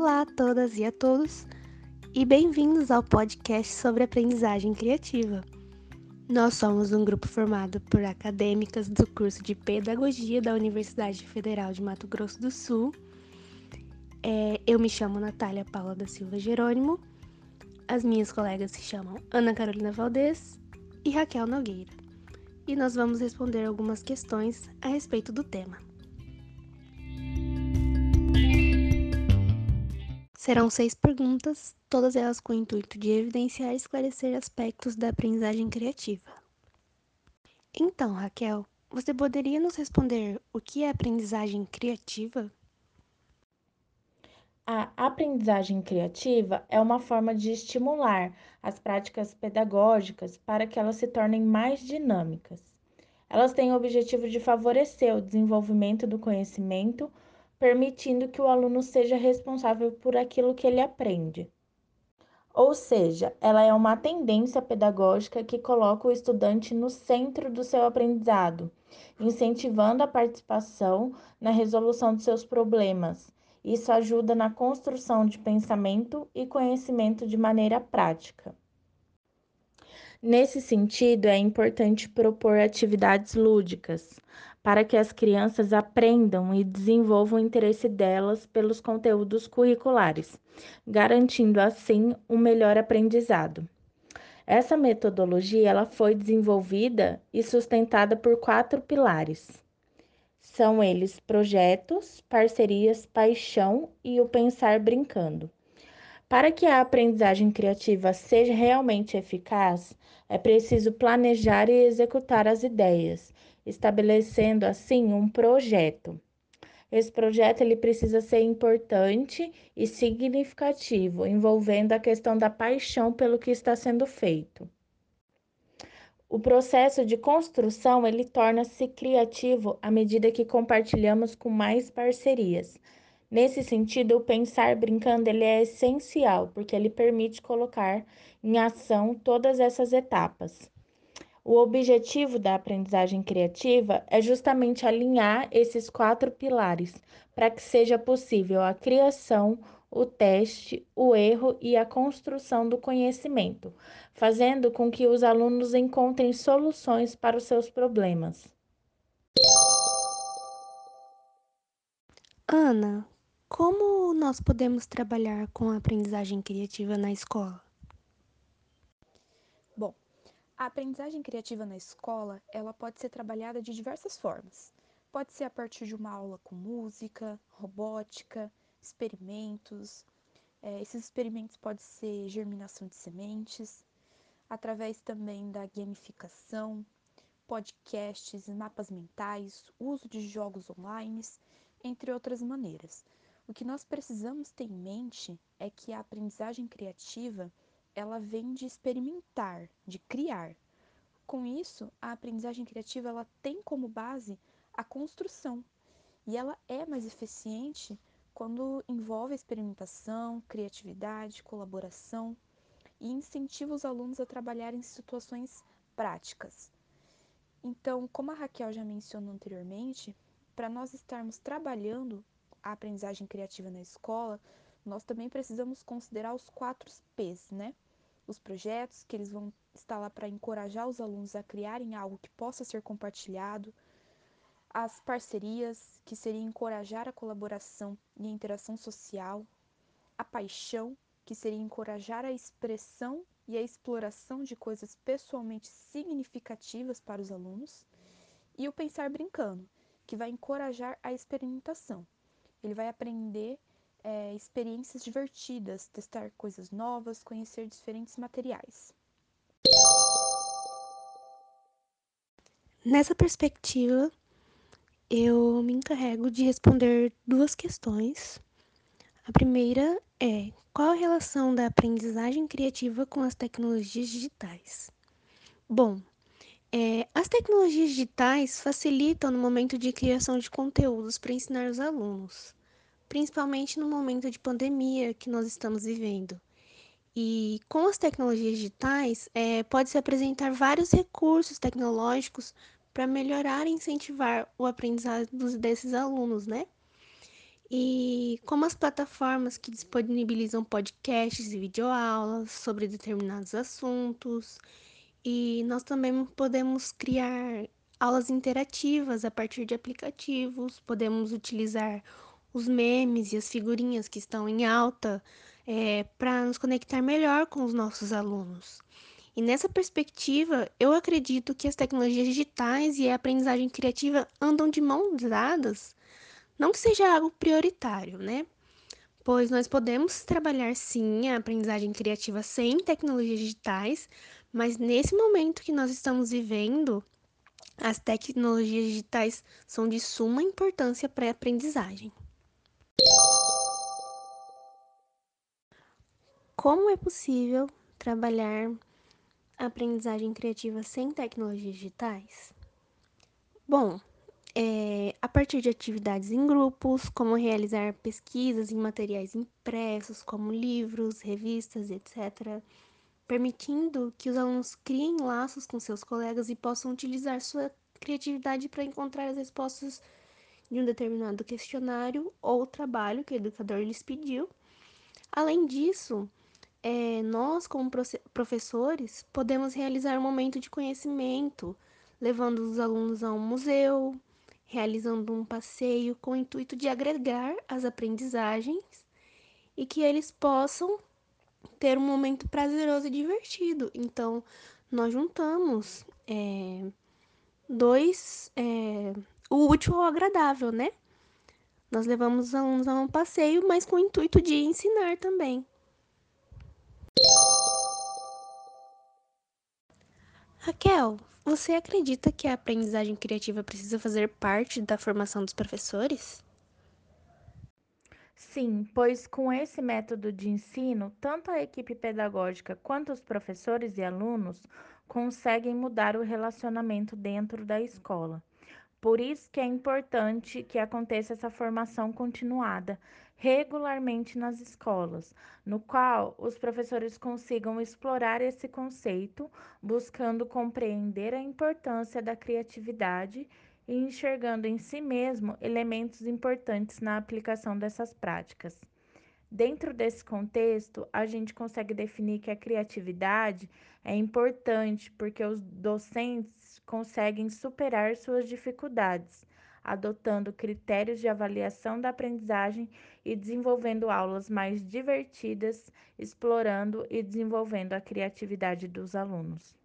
Olá a todas e a todos, e bem-vindos ao podcast sobre aprendizagem criativa. Nós somos um grupo formado por acadêmicas do curso de Pedagogia da Universidade Federal de Mato Grosso do Sul. É, eu me chamo Natália Paula da Silva Jerônimo, as minhas colegas se chamam Ana Carolina Valdez e Raquel Nogueira, e nós vamos responder algumas questões a respeito do tema. Serão seis perguntas, todas elas com o intuito de evidenciar e esclarecer aspectos da aprendizagem criativa. Então, Raquel, você poderia nos responder o que é aprendizagem criativa? A aprendizagem criativa é uma forma de estimular as práticas pedagógicas para que elas se tornem mais dinâmicas. Elas têm o objetivo de favorecer o desenvolvimento do conhecimento permitindo que o aluno seja responsável por aquilo que ele aprende. Ou seja, ela é uma tendência pedagógica que coloca o estudante no centro do seu aprendizado, incentivando a participação na resolução de seus problemas. Isso ajuda na construção de pensamento e conhecimento de maneira prática. Nesse sentido, é importante propor atividades lúdicas, para que as crianças aprendam e desenvolvam o interesse delas pelos conteúdos curriculares, garantindo assim um melhor aprendizado. Essa metodologia ela foi desenvolvida e sustentada por quatro pilares. São eles projetos, parcerias, paixão e o pensar brincando. Para que a aprendizagem criativa seja realmente eficaz, é preciso planejar e executar as ideias, estabelecendo assim um projeto. Esse projeto ele precisa ser importante e significativo, envolvendo a questão da paixão pelo que está sendo feito. O processo de construção ele torna-se criativo à medida que compartilhamos com mais parcerias, Nesse sentido, o pensar brincando ele é essencial, porque ele permite colocar em ação todas essas etapas. O objetivo da aprendizagem criativa é justamente alinhar esses quatro pilares para que seja possível a criação, o teste, o erro e a construção do conhecimento, fazendo com que os alunos encontrem soluções para os seus problemas. Ana, como nós podemos trabalhar com a aprendizagem criativa na escola? Bom, a aprendizagem criativa na escola, ela pode ser trabalhada de diversas formas. Pode ser a partir de uma aula com música, robótica, experimentos. É, esses experimentos podem ser germinação de sementes, através também da gamificação, podcasts, mapas mentais, uso de jogos online, entre outras maneiras. O que nós precisamos ter em mente é que a aprendizagem criativa, ela vem de experimentar, de criar. Com isso, a aprendizagem criativa ela tem como base a construção, e ela é mais eficiente quando envolve experimentação, criatividade, colaboração e incentiva os alunos a trabalhar em situações práticas. Então, como a Raquel já mencionou anteriormente, para nós estarmos trabalhando a aprendizagem criativa na escola, nós também precisamos considerar os quatro P's, né? Os projetos, que eles vão estar lá para encorajar os alunos a criarem algo que possa ser compartilhado, as parcerias, que seria encorajar a colaboração e a interação social, a paixão, que seria encorajar a expressão e a exploração de coisas pessoalmente significativas para os alunos, e o pensar brincando, que vai encorajar a experimentação, ele vai aprender é, experiências divertidas, testar coisas novas, conhecer diferentes materiais. Nessa perspectiva, eu me encarrego de responder duas questões. A primeira é: qual a relação da aprendizagem criativa com as tecnologias digitais? Bom, é, as tecnologias digitais facilitam no momento de criação de conteúdos para ensinar os alunos, principalmente no momento de pandemia que nós estamos vivendo. E com as tecnologias digitais, é, pode-se apresentar vários recursos tecnológicos para melhorar e incentivar o aprendizado desses alunos, né? E como as plataformas que disponibilizam podcasts e videoaulas sobre determinados assuntos, e nós também podemos criar aulas interativas a partir de aplicativos, podemos utilizar os memes e as figurinhas que estão em alta é, para nos conectar melhor com os nossos alunos. E nessa perspectiva, eu acredito que as tecnologias digitais e a aprendizagem criativa andam de mãos dadas, não que seja algo prioritário, né? Pois nós podemos trabalhar sim a aprendizagem criativa sem tecnologias digitais, mas nesse momento que nós estamos vivendo, as tecnologias digitais são de suma importância para a aprendizagem. Como é possível trabalhar a aprendizagem criativa sem tecnologias digitais? Bom, é, a partir de atividades em grupos, como realizar pesquisas em materiais impressos, como livros, revistas, etc., permitindo que os alunos criem laços com seus colegas e possam utilizar sua criatividade para encontrar as respostas de um determinado questionário ou trabalho que o educador lhes pediu. Além disso, é, nós, como professores, podemos realizar um momento de conhecimento, levando os alunos a um museu, realizando um passeio com o intuito de agregar as aprendizagens e que eles possam ter um momento prazeroso e divertido. Então, nós juntamos é, dois, é, o útil ao agradável, né? Nós levamos os alunos a um passeio, mas com o intuito de ensinar também. Raquel, você acredita que a aprendizagem criativa precisa fazer parte da formação dos professores? Sim, pois com esse método de ensino, tanto a equipe pedagógica quanto os professores e alunos conseguem mudar o relacionamento dentro da escola. Por isso que é importante que aconteça essa formação continuada regularmente nas escolas, no qual os professores consigam explorar esse conceito, buscando compreender a importância da criatividade e enxergando em si mesmo elementos importantes na aplicação dessas práticas. Dentro desse contexto, a gente consegue definir que a criatividade é importante porque os docentes conseguem superar suas dificuldades, adotando critérios de avaliação da aprendizagem e desenvolvendo aulas mais divertidas, explorando e desenvolvendo a criatividade dos alunos.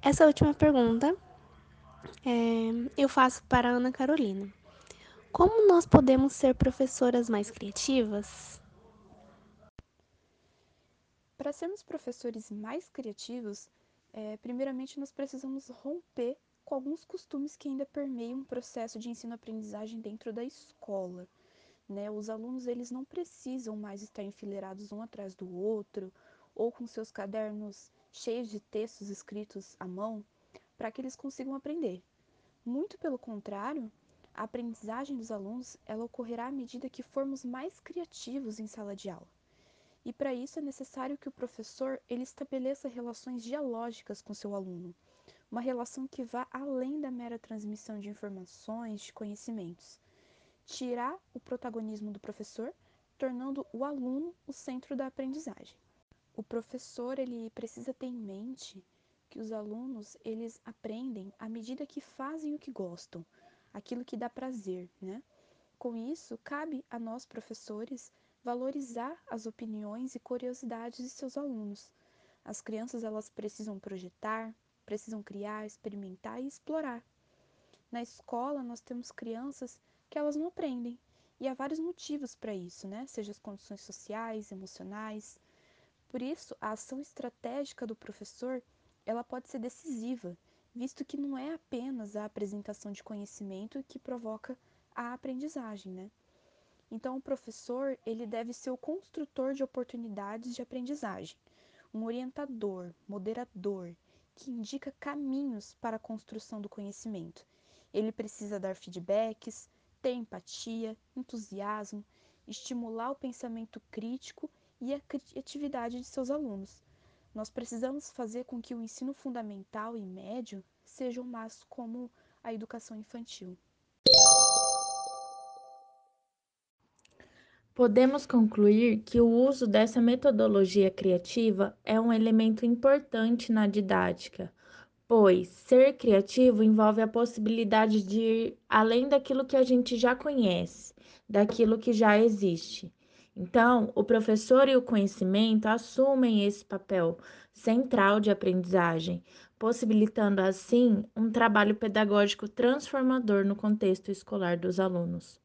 Essa última pergunta é, eu faço para a Ana Carolina. Como nós podemos ser professoras mais criativas? Para sermos professores mais criativos, é, primeiramente nós precisamos romper com alguns costumes que ainda permeiam o processo de ensino-aprendizagem dentro da escola. Né? Os alunos eles não precisam mais estar enfileirados um atrás do outro ou com seus cadernos cheios de textos escritos à mão para que eles consigam aprender. Muito pelo contrário, a aprendizagem dos alunos ela ocorrerá à medida que formos mais criativos em sala de aula. E para isso é necessário que o professor ele estabeleça relações dialógicas com seu aluno, uma relação que vá além da mera transmissão de informações, de conhecimentos. Tirar o protagonismo do professor, tornando o aluno o centro da aprendizagem. O professor ele precisa ter em mente que os alunos eles aprendem à medida que fazem o que gostam, aquilo que dá prazer, né? Com isso, cabe a nós professores valorizar as opiniões e curiosidades de seus alunos. As crianças elas precisam projetar, precisam criar, experimentar e explorar. Na escola nós temos crianças que elas não aprendem e há vários motivos para isso, né? Seja as condições sociais, emocionais. Por isso, a ação estratégica do professor ela pode ser decisiva visto que não é apenas a apresentação de conhecimento que provoca a aprendizagem, né? Então, o professor ele deve ser o construtor de oportunidades de aprendizagem, um orientador, moderador, que indica caminhos para a construção do conhecimento. Ele precisa dar feedbacks, ter empatia, entusiasmo, estimular o pensamento crítico e a criatividade de seus alunos, nós precisamos fazer com que o ensino fundamental e médio sejam mais como a educação infantil. Podemos concluir que o uso dessa metodologia criativa é um elemento importante na didática, pois ser criativo envolve a possibilidade de ir além daquilo que a gente já conhece, daquilo que já existe. Então, o professor e o conhecimento assumem esse papel central de aprendizagem, possibilitando assim um trabalho pedagógico transformador no contexto escolar dos alunos.